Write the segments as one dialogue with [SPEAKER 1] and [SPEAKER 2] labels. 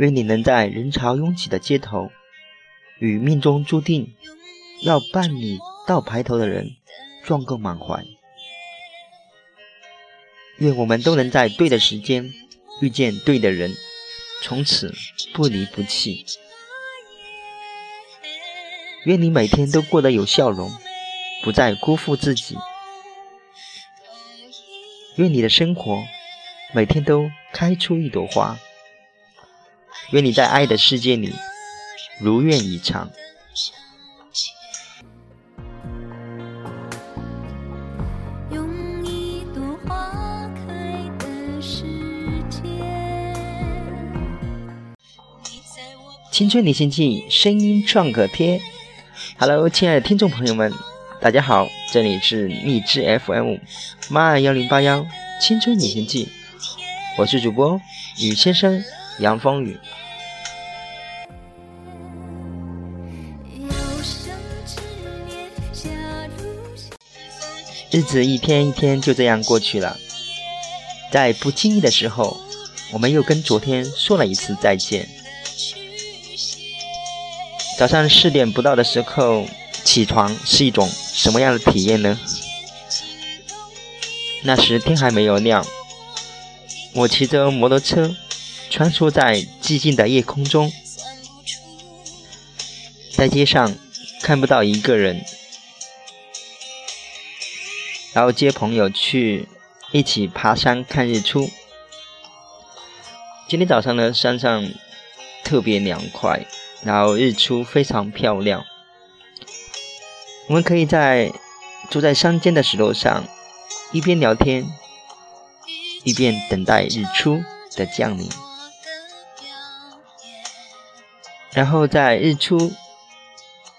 [SPEAKER 1] 愿你能在人潮拥挤的街头，与命中注定要伴你到白头的人撞个满怀。愿我们都能在对的时间遇见对的人，从此不离不弃。愿你每天都过得有笑容，不再辜负自己。愿你的生活每天都开出一朵花。愿你在爱的世界里如愿以偿。青春旅行记，声音创可贴。Hello，亲爱的听众朋友们，大家好，这里是荔枝 FM 八幺零八幺青春旅行记，我是主播雨先生杨风雨。日子一天一天就这样过去了，在不经意的时候，我们又跟昨天说了一次再见。早上四点不到的时候起床是一种什么样的体验呢？那时天还没有亮，我骑着摩托车穿梭在寂静的夜空中，在街上看不到一个人。然后接朋友去一起爬山看日出。今天早上呢，山上特别凉快，然后日出非常漂亮。我们可以在坐在山间的石头上，一边聊天，一边等待日出的降临。然后在日出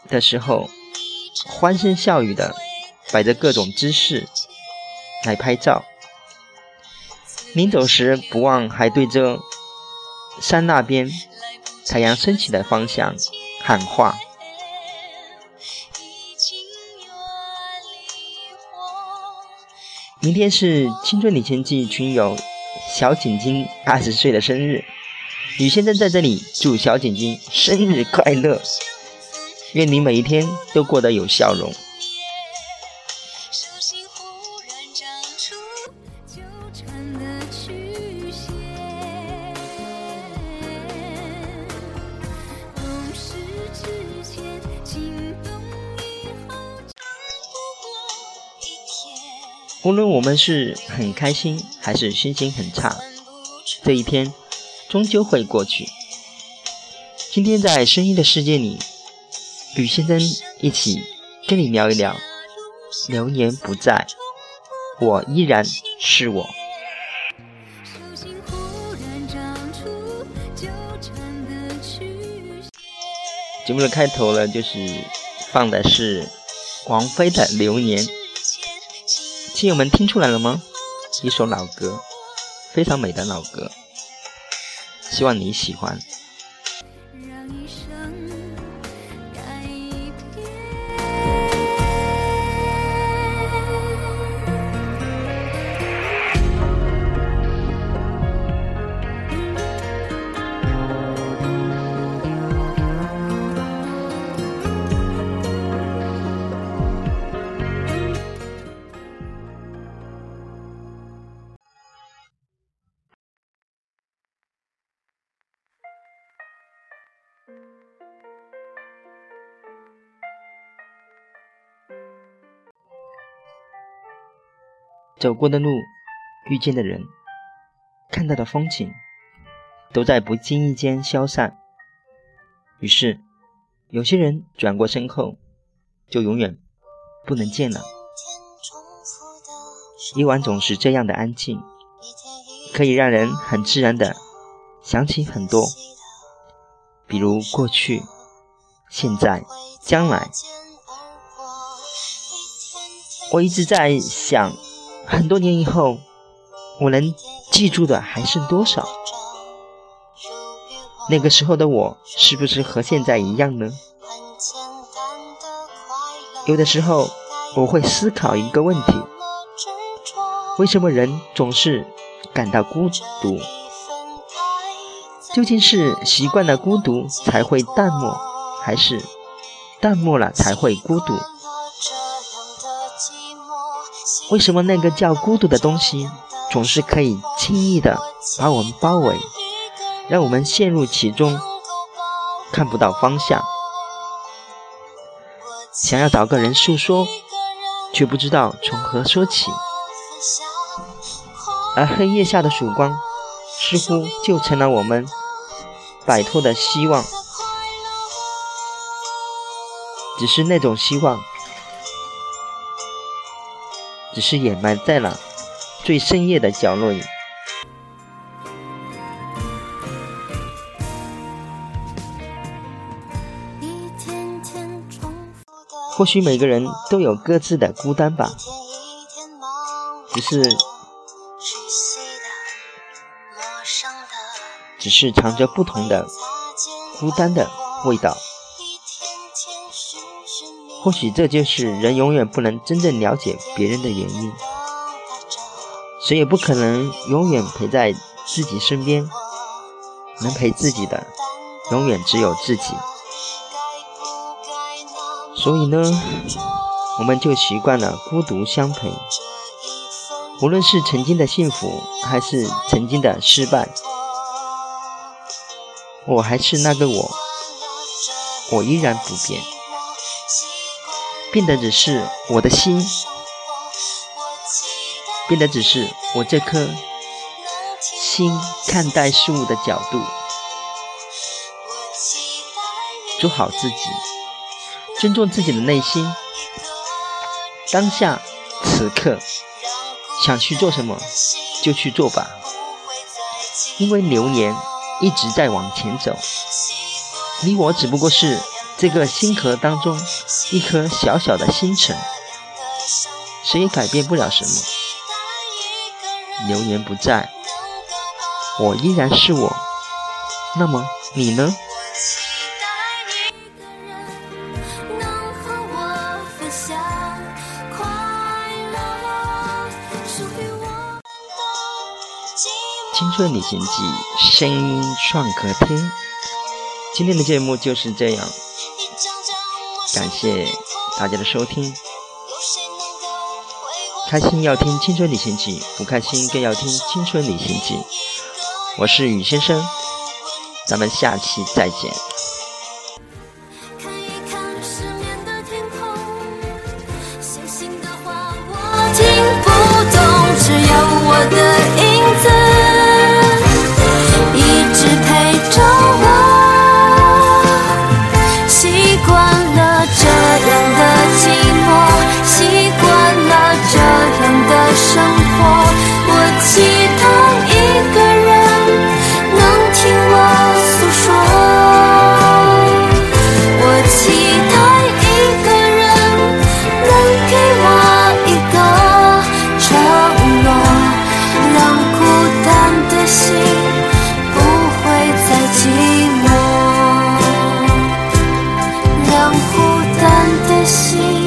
[SPEAKER 1] 的时候，欢声笑语的。摆着各种姿势来拍照，临走时不忘还对着山那边太阳升起的方向喊话。明天是青春旅行记群友小景晶二十岁的生日，雨先生在这里祝小景晶生日快乐，愿你每一天都过得有笑容。无论我们是很开心还是心情很差，这一天终究会过去。今天在声音的世界里，吕先生一起跟你聊一聊。流年不在，我依然是我。节目的开头呢，就是放的是王菲的《流年》。亲友们听出来了吗？一首老歌，非常美的老歌，希望你喜欢。走过的路，遇见的人，看到的风景，都在不经意间消散。于是，有些人转过身后，就永远不能见了。夜晚总是这样的安静，可以让人很自然的想起很多，比如过去、现在、将来。我一直在想。很多年以后，我能记住的还剩多少？那个时候的我，是不是和现在一样呢？有的时候，我会思考一个问题：为什么人总是感到孤独？究竟是习惯了孤独才会淡漠，还是淡漠了才会孤独？为什么那个叫孤独的东西，总是可以轻易的把我们包围，让我们陷入其中，看不到方向？想要找个人诉说，却不知道从何说起。而黑夜下的曙光，似乎就成了我们摆脱的希望。只是那种希望，只是掩埋在了最深夜的角落里。或许每个人都有各自的孤单吧，只是，只是藏着不同的孤单的味道。或许这就是人永远不能真正了解别人的原因。谁也不可能永远陪在自己身边，能陪自己的，永远只有自己。所以呢，我们就习惯了孤独相陪。无论是曾经的幸福，还是曾经的失败，我还是那个我，我依然不变。变的只是我的心，变的只是我这颗心看待事物的角度。做好自己。尊重自己的内心，当下此刻想去做什么就去做吧，因为流年一直在往前走，你我只不过是这个星河当中一颗小小的星辰，谁也改变不了什么。流年不在，我依然是我，那么你呢？青春旅行记，声音创可贴。今天的节目就是这样，感谢大家的收听。开心要听青春旅行记，不开心更要听青春旅行记。我是雨先生，咱们下期再见。孤单的心。